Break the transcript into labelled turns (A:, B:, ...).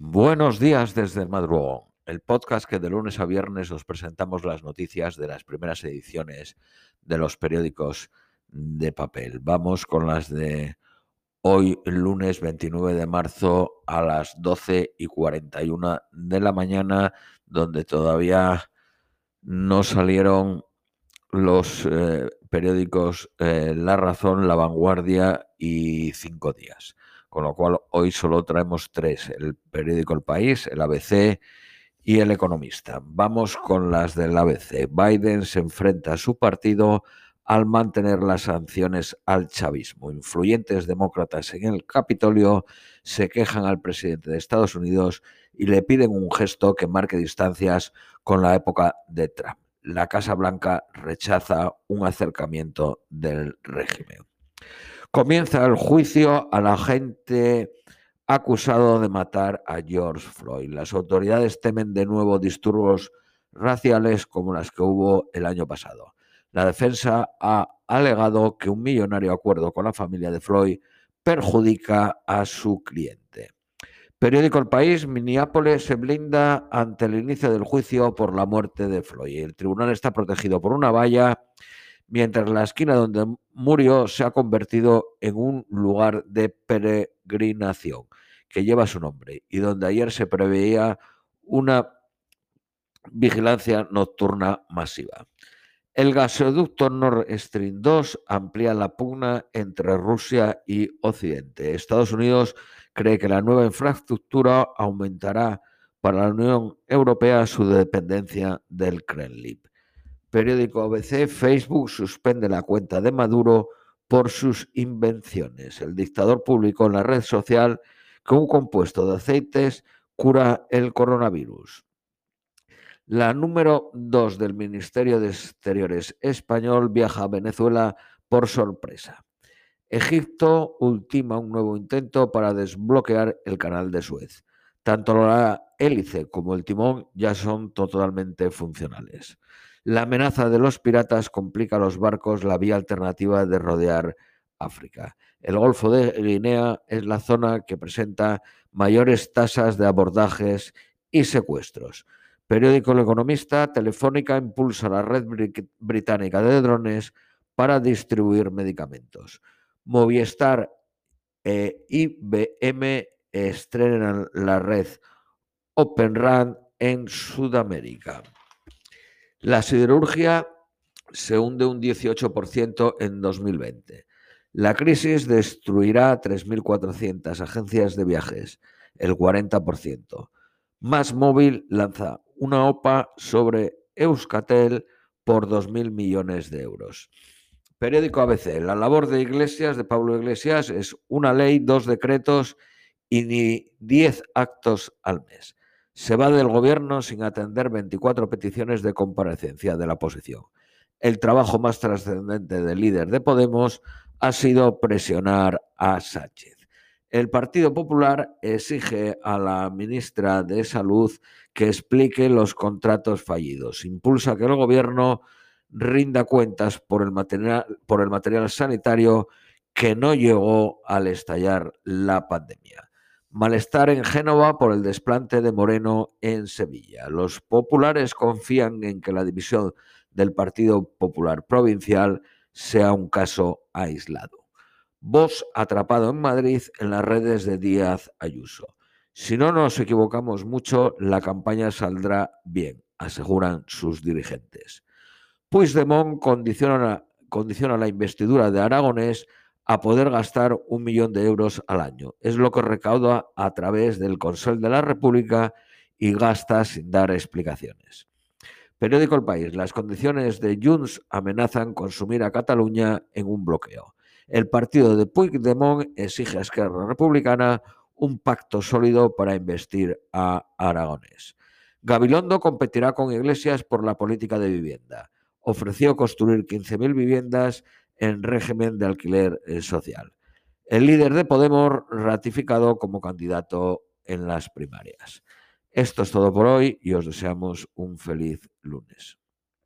A: Buenos días desde el madrugón, el podcast que de lunes a viernes os presentamos las noticias de las primeras ediciones de los periódicos de papel. Vamos con las de hoy, lunes 29 de marzo a las 12 y 41 de la mañana, donde todavía no salieron los eh, periódicos eh, La Razón, La Vanguardia y Cinco Días. Con lo cual hoy solo traemos tres, el periódico El País, el ABC y el Economista. Vamos con las del ABC. Biden se enfrenta a su partido al mantener las sanciones al chavismo. Influyentes demócratas en el Capitolio se quejan al presidente de Estados Unidos y le piden un gesto que marque distancias con la época de Trump la Casa Blanca rechaza un acercamiento del régimen. Comienza el juicio al agente acusado de matar a George Floyd. Las autoridades temen de nuevo disturbios raciales como las que hubo el año pasado. La defensa ha alegado que un millonario acuerdo con la familia de Floyd perjudica a su cliente. Periódico El País, Minneapolis se blinda ante el inicio del juicio por la muerte de Floyd. El tribunal está protegido por una valla, mientras la esquina donde murió se ha convertido en un lugar de peregrinación que lleva su nombre y donde ayer se preveía una vigilancia nocturna masiva. El gasoducto Nord Stream 2 amplía la pugna entre Rusia y Occidente. Estados Unidos cree que la nueva infraestructura aumentará para la Unión Europea su dependencia del Kremlin. Periódico ABC, Facebook suspende la cuenta de Maduro por sus invenciones. El dictador publicó en la red social que un compuesto de aceites cura el coronavirus. La número dos del Ministerio de Exteriores español viaja a Venezuela por sorpresa. Egipto ultima un nuevo intento para desbloquear el canal de Suez. Tanto la hélice como el timón ya son totalmente funcionales. La amenaza de los piratas complica a los barcos la vía alternativa de rodear África. El Golfo de Guinea es la zona que presenta mayores tasas de abordajes y secuestros. Periódico El Economista, Telefónica impulsa la red británica de drones para distribuir medicamentos. Movistar e IBM estrenan la red OpenRAN en Sudamérica. La siderurgia se hunde un 18% en 2020. La crisis destruirá 3.400 agencias de viajes, el 40%. Más Móvil lanza una OPA sobre Euskatel por 2.000 millones de euros. Periódico ABC. La labor de Iglesias, de Pablo Iglesias, es una ley, dos decretos y ni diez actos al mes. Se va del gobierno sin atender 24 peticiones de comparecencia de la oposición. El trabajo más trascendente del líder de Podemos ha sido presionar a Sánchez. El Partido Popular exige a la ministra de Salud que explique los contratos fallidos. Impulsa que el gobierno rinda cuentas por el material, por el material sanitario que no llegó al estallar la pandemia. Malestar en Génova por el desplante de Moreno en Sevilla. Los populares confían en que la división del Partido Popular Provincial sea un caso aislado. Voz atrapado en Madrid en las redes de Díaz Ayuso. Si no nos equivocamos mucho, la campaña saldrá bien, aseguran sus dirigentes. Puigdemont condiciona, condiciona la investidura de Aragonés a poder gastar un millón de euros al año. Es lo que recauda a través del Consejo de la República y gasta sin dar explicaciones. Periódico El País. Las condiciones de Junts amenazan consumir a Cataluña en un bloqueo. El partido de Puigdemont exige a Esquerra Republicana un pacto sólido para investir a Aragonés. Gabilondo competirá con Iglesias por la política de vivienda ofreció construir 15.000 viviendas en régimen de alquiler eh, social. El líder de Podemos ratificado como candidato en las primarias. Esto es todo por hoy y os deseamos un feliz lunes.